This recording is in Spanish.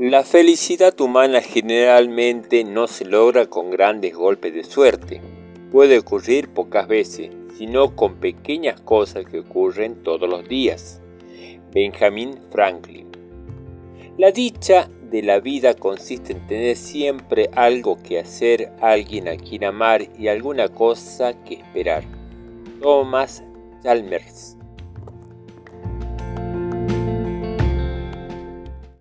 La felicidad humana generalmente no se logra con grandes golpes de suerte. Puede ocurrir pocas veces, sino con pequeñas cosas que ocurren todos los días. Benjamin Franklin. La dicha de la vida consiste en tener siempre algo que hacer, alguien a quien amar y alguna cosa que esperar. Thomas Chalmers